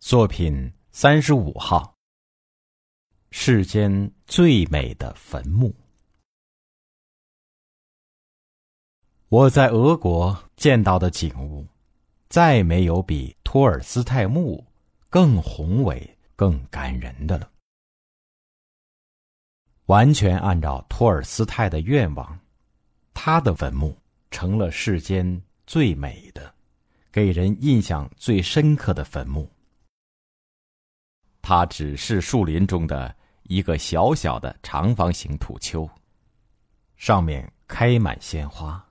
作品三十五号。世间最美的坟墓。我在俄国见到的景物，再没有比托尔斯泰墓更宏伟、更感人的了。完全按照托尔斯泰的愿望，他的坟墓成了世间最美的、给人印象最深刻的坟墓。它只是树林中的一个小小的长方形土丘，上面开满鲜花，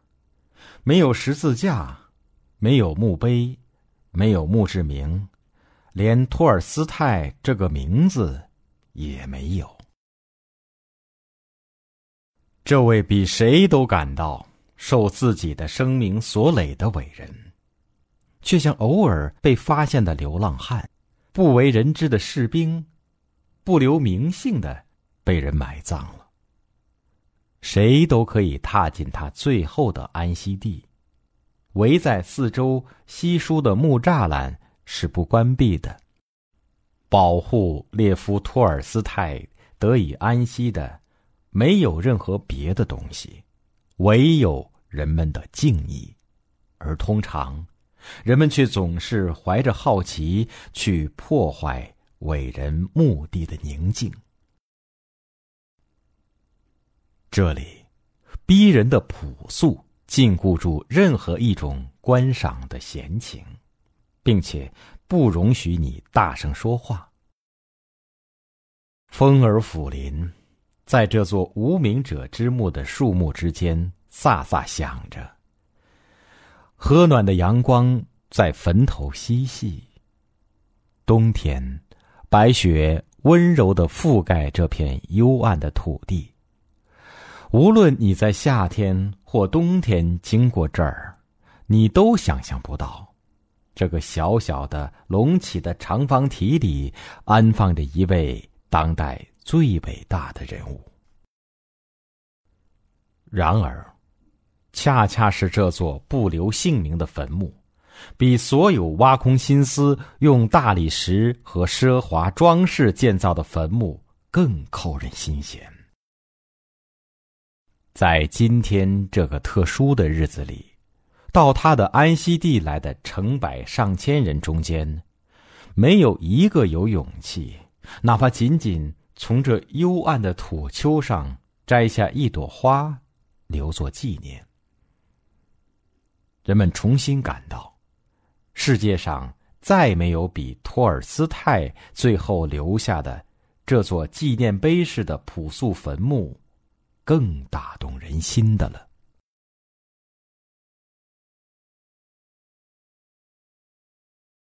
没有十字架，没有墓碑，没有墓志铭，连托尔斯泰这个名字也没有。这位比谁都感到受自己的生命所累的伟人，却像偶尔被发现的流浪汉。不为人知的士兵，不留名姓的被人埋葬了。谁都可以踏进他最后的安息地，围在四周稀疏的木栅栏是不关闭的。保护列夫·托尔斯泰得以安息的，没有任何别的东西，唯有人们的敬意，而通常。人们却总是怀着好奇去破坏伟人墓地的宁静。这里，逼人的朴素禁锢住任何一种观赏的闲情，并且不容许你大声说话。风儿抚林，在这座无名者之墓的树木之间飒飒响着。和暖的阳光在坟头嬉戏。冬天，白雪温柔的覆盖这片幽暗的土地。无论你在夏天或冬天经过这儿，你都想象不到，这个小小的隆起的长方体里安放着一位当代最伟大的人物。然而。恰恰是这座不留姓名的坟墓，比所有挖空心思用大理石和奢华装饰建造的坟墓更扣人心弦。在今天这个特殊的日子里，到他的安息地来的成百上千人中间，没有一个有勇气，哪怕仅仅从这幽暗的土丘上摘下一朵花，留作纪念。人们重新感到，世界上再没有比托尔斯泰最后留下的这座纪念碑式的朴素坟墓更打动人心的了。